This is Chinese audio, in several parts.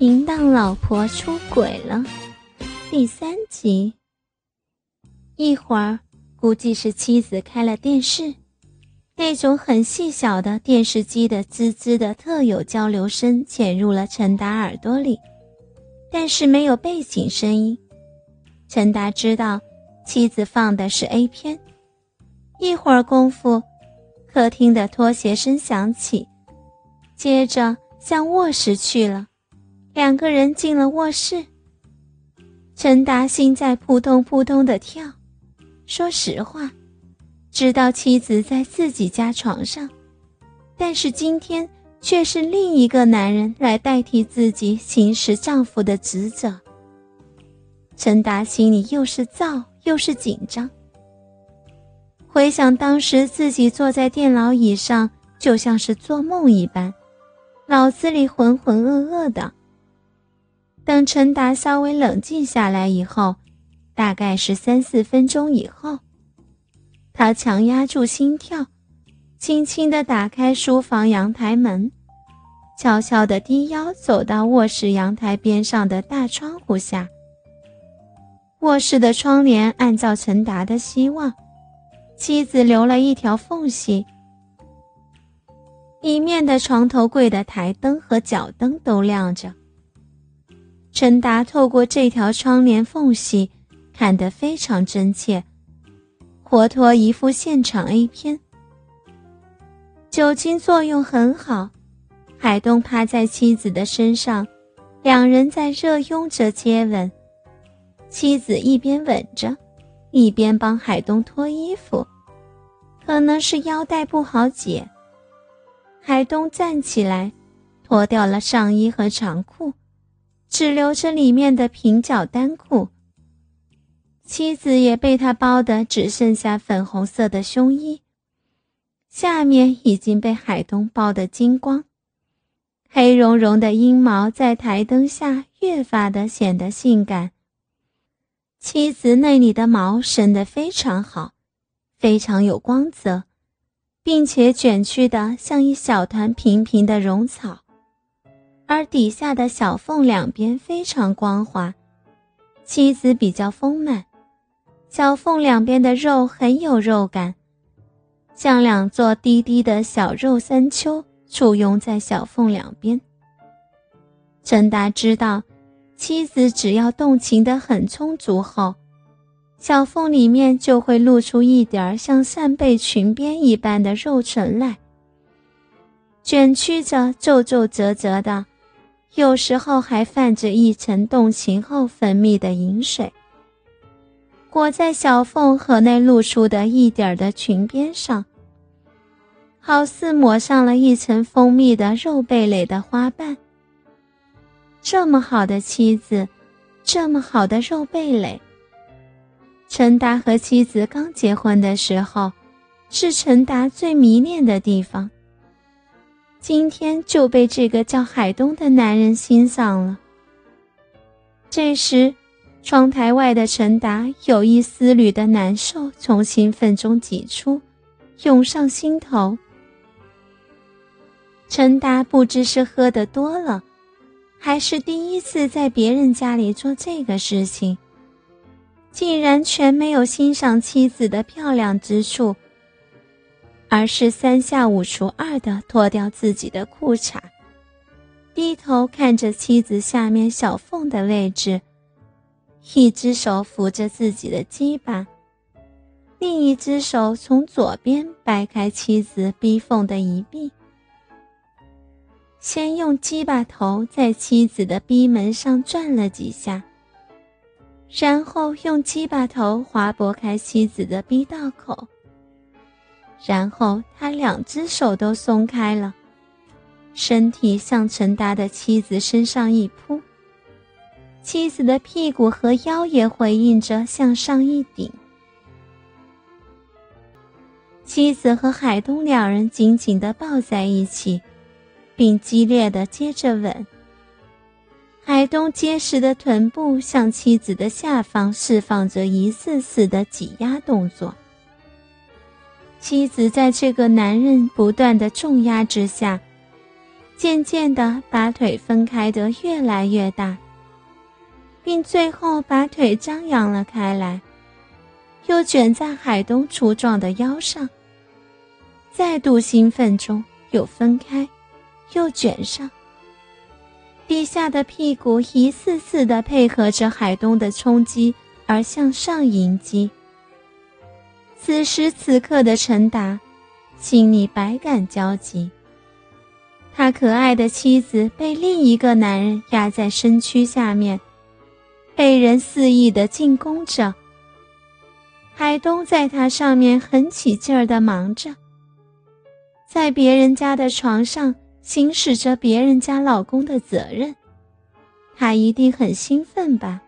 淫荡老婆出轨了，第三集。一会儿，估计是妻子开了电视，那种很细小的电视机的滋滋的特有交流声潜入了陈达耳朵里，但是没有背景声音。陈达知道妻子放的是 A 片。一会儿功夫，客厅的拖鞋声响起，接着向卧室去了。两个人进了卧室，陈达心在扑通扑通的跳。说实话，知道妻子在自己家床上，但是今天却是另一个男人来代替自己行使丈夫的职责。陈达心里又是躁又是紧张。回想当时自己坐在电脑椅上，就像是做梦一般，脑子里浑浑噩噩的。等陈达稍微冷静下来以后。大概是三四分钟以后，他强压住心跳，轻轻地打开书房阳台门，悄悄地低腰走到卧室阳台边上的大窗户下。卧室的窗帘按照陈达的希望，妻子留了一条缝隙，里面的床头柜的台灯和脚灯都亮着。陈达透过这条窗帘缝隙。看得非常真切，活脱一副现场 A 片。酒精作用很好，海东趴在妻子的身上，两人在热拥着接吻。妻子一边吻着，一边帮海东脱衣服，可能是腰带不好解。海东站起来，脱掉了上衣和长裤，只留着里面的平角单裤。妻子也被他包的只剩下粉红色的胸衣，下面已经被海东包得精光，黑茸茸的阴毛在台灯下越发的显得性感。妻子那里的毛生得非常好，非常有光泽，并且卷曲的像一小团平平的绒草，而底下的小缝两边非常光滑，妻子比较丰满。小缝两边的肉很有肉感，像两座低低的小肉山丘簇拥在小缝两边。陈达知道，妻子只要动情的很充足后，小缝里面就会露出一点像扇贝裙边一般的肉唇来，卷曲着皱皱褶褶的，有时候还泛着一层动情后分泌的饮水。裹在小缝和那露出的一点的裙边上，好似抹上了一层蜂蜜的肉蓓蕾的花瓣。这么好的妻子，这么好的肉蓓蕾。陈达和妻子刚结婚的时候，是陈达最迷恋的地方。今天就被这个叫海东的男人欣赏了。这时。窗台外的陈达有一丝缕的难受从兴奋中挤出，涌上心头。陈达不知是喝的多了，还是第一次在别人家里做这个事情，竟然全没有欣赏妻子的漂亮之处，而是三下五除二的脱掉自己的裤衩，低头看着妻子下面小缝的位置。一只手扶着自己的鸡巴，另一只手从左边掰开妻子逼缝的一臂，先用鸡巴头在妻子的逼门上转了几下，然后用鸡巴头划拨开妻子的逼道口，然后他两只手都松开了，身体向陈达的妻子身上一扑。妻子的屁股和腰也回应着向上一顶。妻子和海东两人紧紧地抱在一起，并激烈地接着吻。海东结实的臀部向妻子的下方释放着一次次的挤压动作。妻子在这个男人不断的重压之下，渐渐的把腿分开得越来越大，并最后把腿张扬了开来，又卷在海东粗壮的腰上。再度兴奋中，又分开，又卷上。地下的屁股一次次的配合着海东的冲击而向上迎击。此时此刻的陈达，心里百感交集。他可爱的妻子被另一个男人压在身躯下面，被人肆意的进攻着。海东在他上面很起劲儿的忙着，在别人家的床上。行使着别人家老公的责任，他一定很兴奋吧？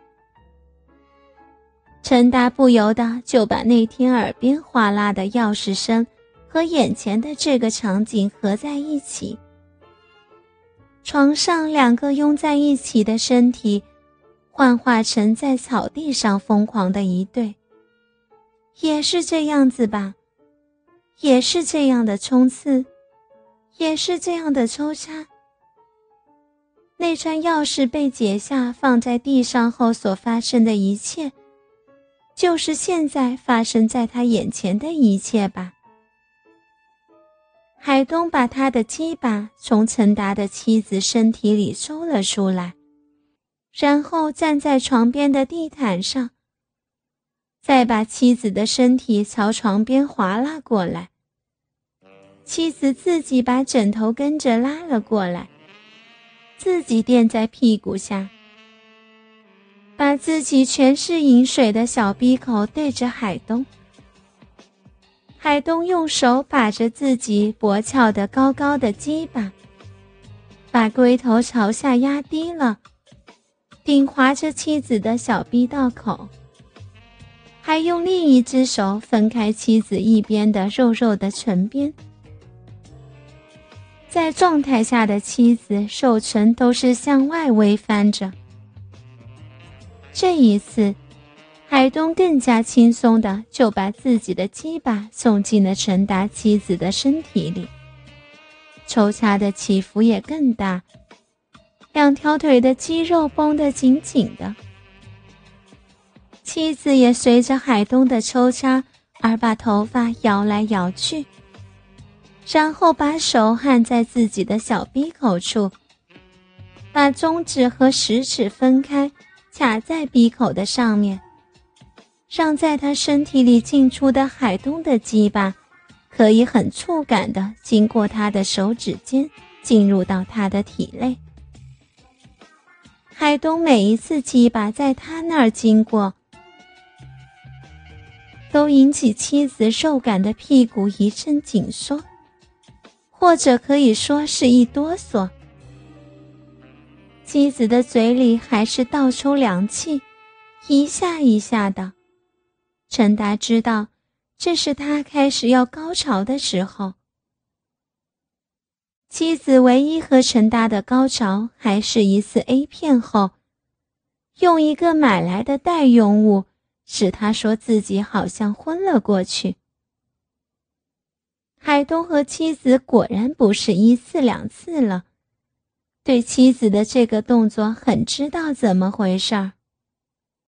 陈达不由得就把那天耳边哗啦的钥匙声和眼前的这个场景合在一起。床上两个拥在一起的身体，幻化成在草地上疯狂的一对，也是这样子吧？也是这样的冲刺。也是这样的抽插。那串钥匙被解下，放在地上后所发生的一切，就是现在发生在他眼前的一切吧。海东把他的鸡巴从陈达的妻子身体里抽了出来，然后站在床边的地毯上，再把妻子的身体朝床边滑拉过来。妻子自己把枕头跟着拉了过来，自己垫在屁股下，把自己全是饮水的小鼻口对着海东。海东用手把着自己脖翘的高高的鸡巴，把龟头朝下压低了，顶划着妻子的小逼道口，还用另一只手分开妻子一边的肉肉的唇边。在状态下的妻子手唇都是向外微翻着。这一次，海东更加轻松的就把自己的鸡巴送进了陈达妻子的身体里，抽插的起伏也更大，两条腿的肌肉绷得紧紧的，妻子也随着海东的抽插而把头发摇来摇去。然后把手按在自己的小鼻口处，把中指和食指分开，卡在鼻口的上面，让在他身体里进出的海东的鸡巴，可以很触感的经过他的手指尖，进入到他的体内。海东每一次鸡巴在他那儿经过，都引起妻子受感的屁股一阵紧缩。或者可以说是一哆嗦，妻子的嘴里还是倒抽凉气，一下一下的。陈达知道，这是他开始要高潮的时候。妻子唯一和陈达的高潮，还是一次 A 片后，用一个买来的代用物，使他说自己好像昏了过去。海东和妻子果然不是一次两次了，对妻子的这个动作很知道怎么回事儿。